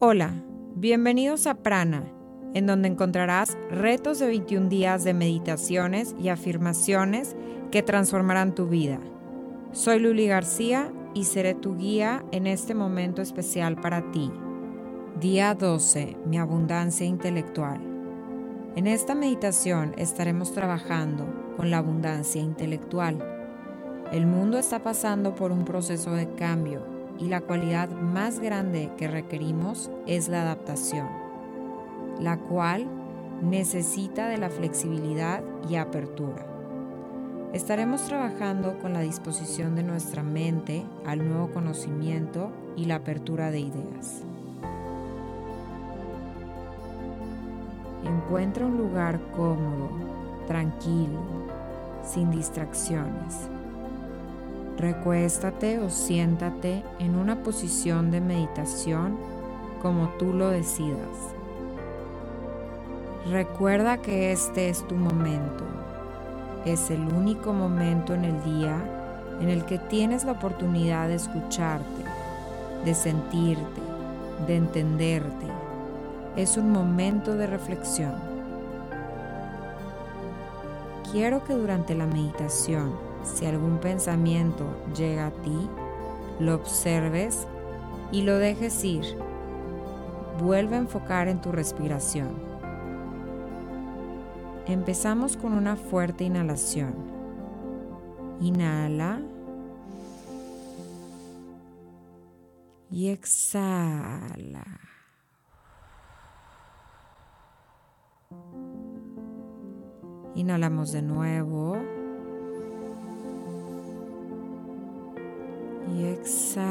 Hola, bienvenidos a Prana, en donde encontrarás retos de 21 días de meditaciones y afirmaciones que transformarán tu vida. Soy Luli García y seré tu guía en este momento especial para ti. Día 12. Mi abundancia intelectual. En esta meditación estaremos trabajando con la abundancia intelectual. El mundo está pasando por un proceso de cambio y la cualidad más grande que requerimos es la adaptación, la cual necesita de la flexibilidad y apertura. Estaremos trabajando con la disposición de nuestra mente al nuevo conocimiento y la apertura de ideas. Encuentra un lugar cómodo, tranquilo, sin distracciones. Recuéstate o siéntate en una posición de meditación como tú lo decidas. Recuerda que este es tu momento es el único momento en el día en el que tienes la oportunidad de escucharte, de sentirte, de entenderte. Es un momento de reflexión. Quiero que durante la meditación, si algún pensamiento llega a ti, lo observes y lo dejes ir. Vuelve a enfocar en tu respiración. Empezamos con una fuerte inhalación. Inhala. Y exhala. Inhalamos de nuevo. Exhala.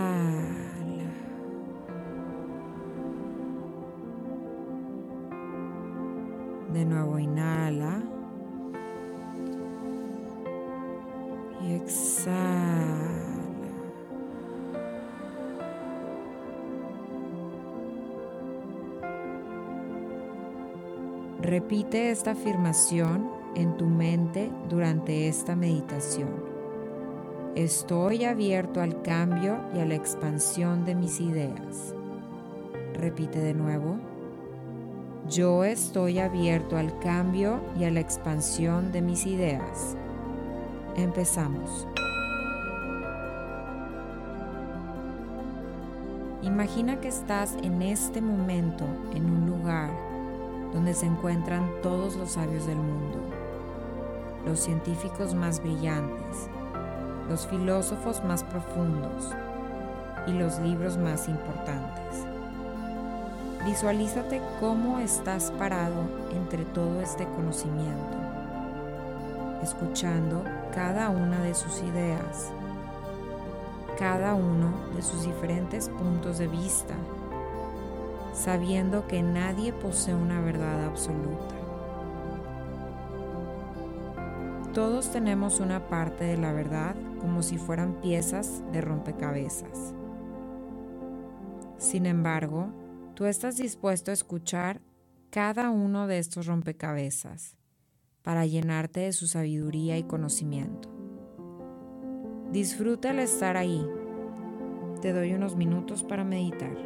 De nuevo inhala. Y exhala. Repite esta afirmación en tu mente durante esta meditación. Estoy abierto al cambio y a la expansión de mis ideas. Repite de nuevo. Yo estoy abierto al cambio y a la expansión de mis ideas. Empezamos. Imagina que estás en este momento en un lugar donde se encuentran todos los sabios del mundo, los científicos más brillantes, los filósofos más profundos y los libros más importantes. Visualízate cómo estás parado entre todo este conocimiento, escuchando cada una de sus ideas, cada uno de sus diferentes puntos de vista, sabiendo que nadie posee una verdad absoluta. Todos tenemos una parte de la verdad como si fueran piezas de rompecabezas. Sin embargo, Tú estás dispuesto a escuchar cada uno de estos rompecabezas para llenarte de su sabiduría y conocimiento. Disfruta el estar ahí. Te doy unos minutos para meditar.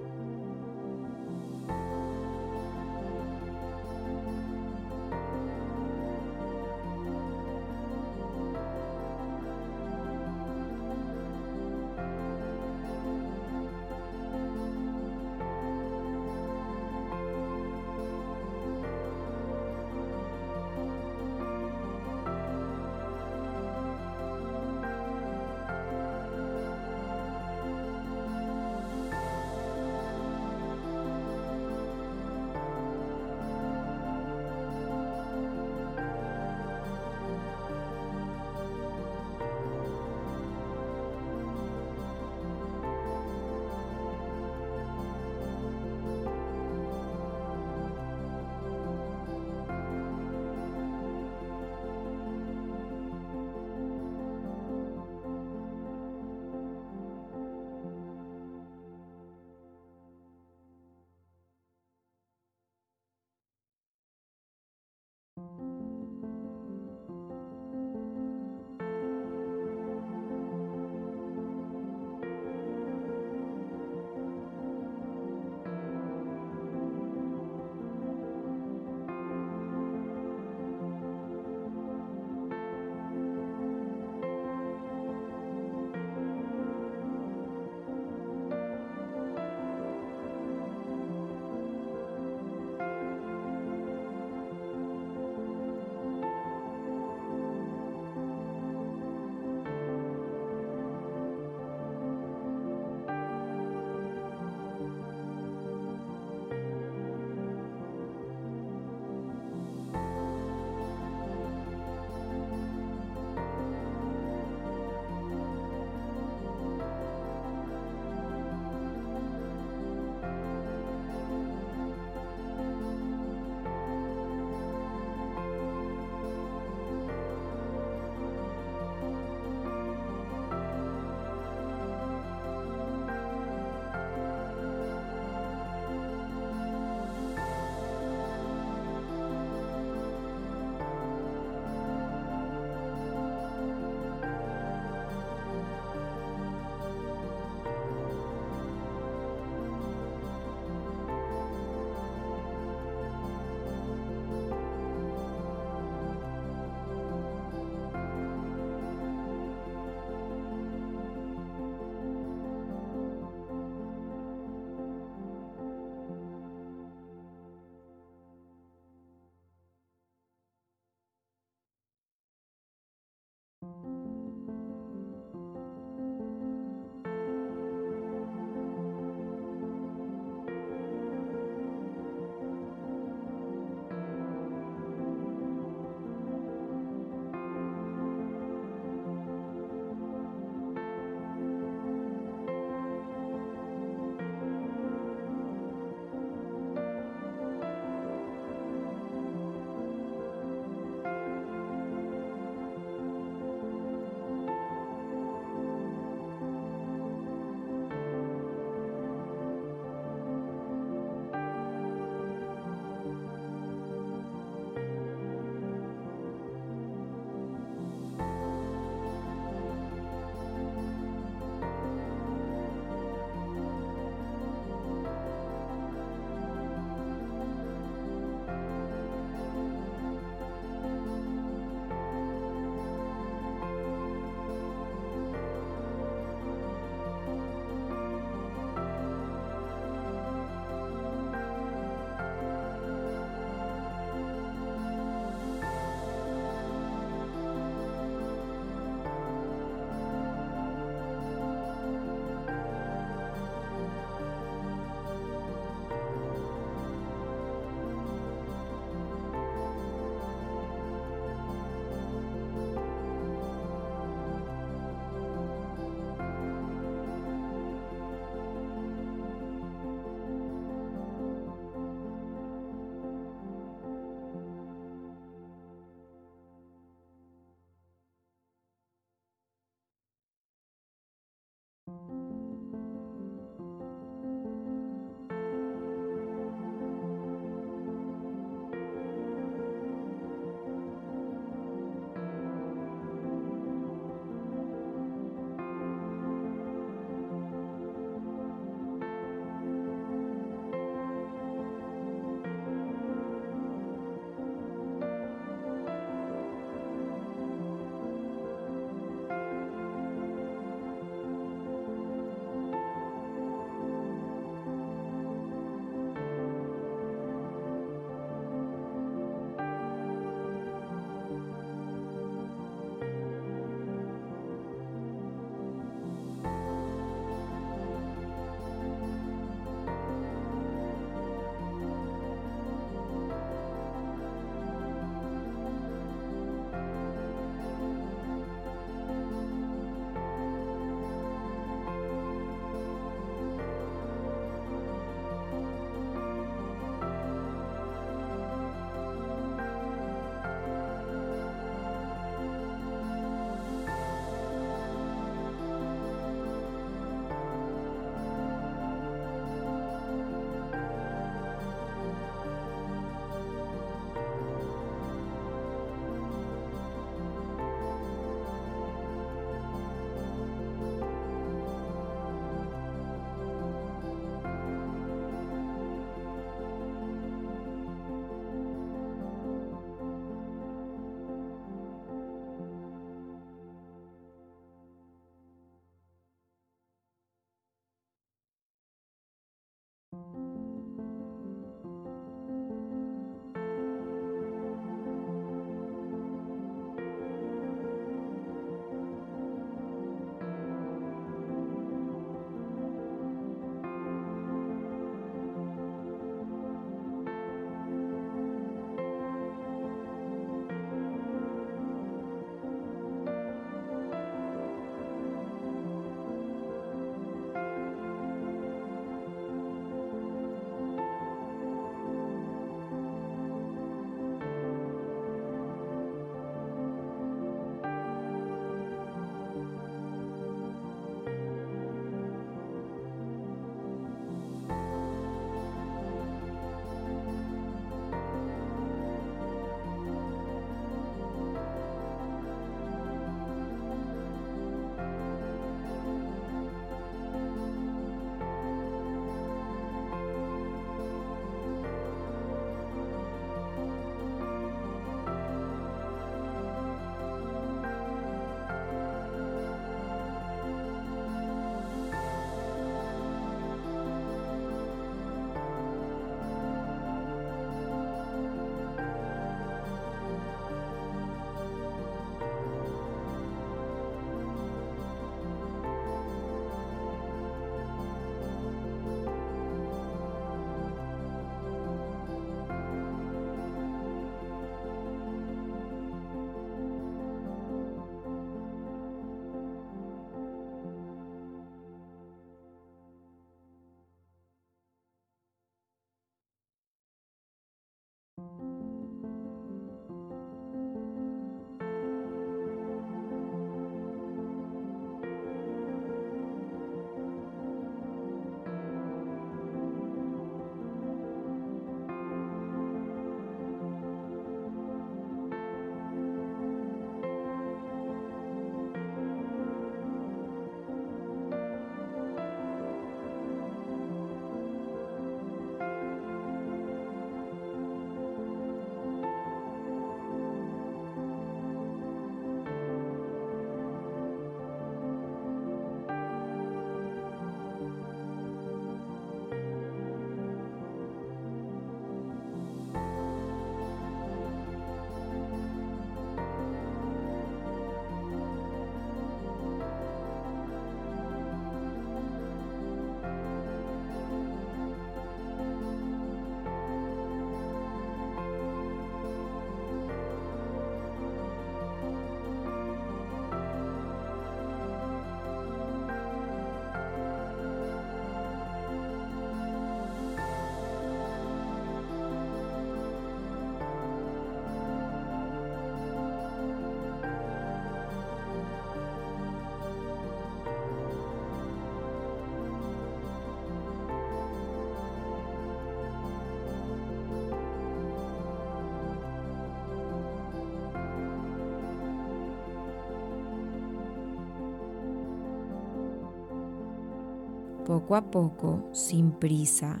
Poco a poco, sin prisa,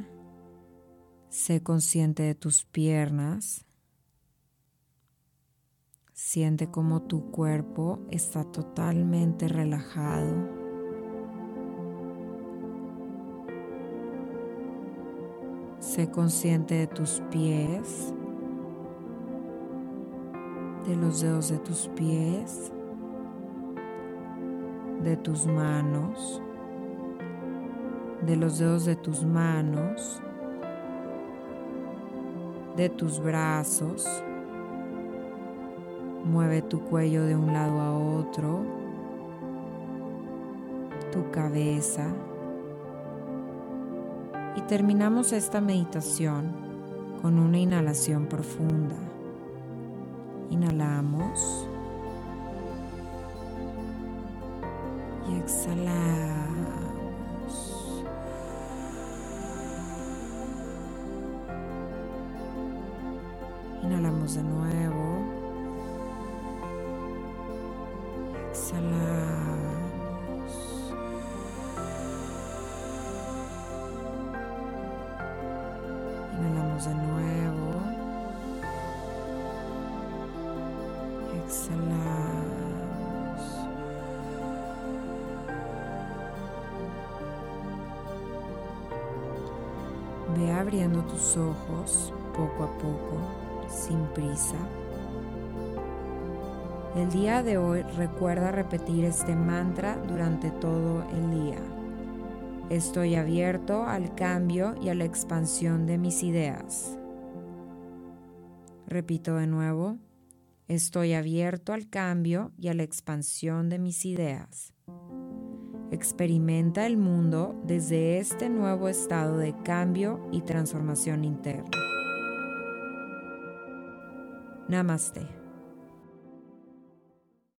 sé consciente de tus piernas. Siente como tu cuerpo está totalmente relajado. Sé consciente de tus pies, de los dedos de tus pies, de tus manos, de los dedos de tus manos, de tus brazos. Mueve tu cuello de un lado a otro, tu cabeza. Y terminamos esta meditación con una inhalación profunda. Inhalamos y exhalamos. De nuevo. Exhalamos. Inhalamos de nuevo. Exhalamos. Ve abriendo tus ojos poco a poco, sin prisa. El día de hoy recuerda repetir este mantra durante todo el día. Estoy abierto al cambio y a la expansión de mis ideas. Repito de nuevo, estoy abierto al cambio y a la expansión de mis ideas. Experimenta el mundo desde este nuevo estado de cambio y transformación interna. Namaste.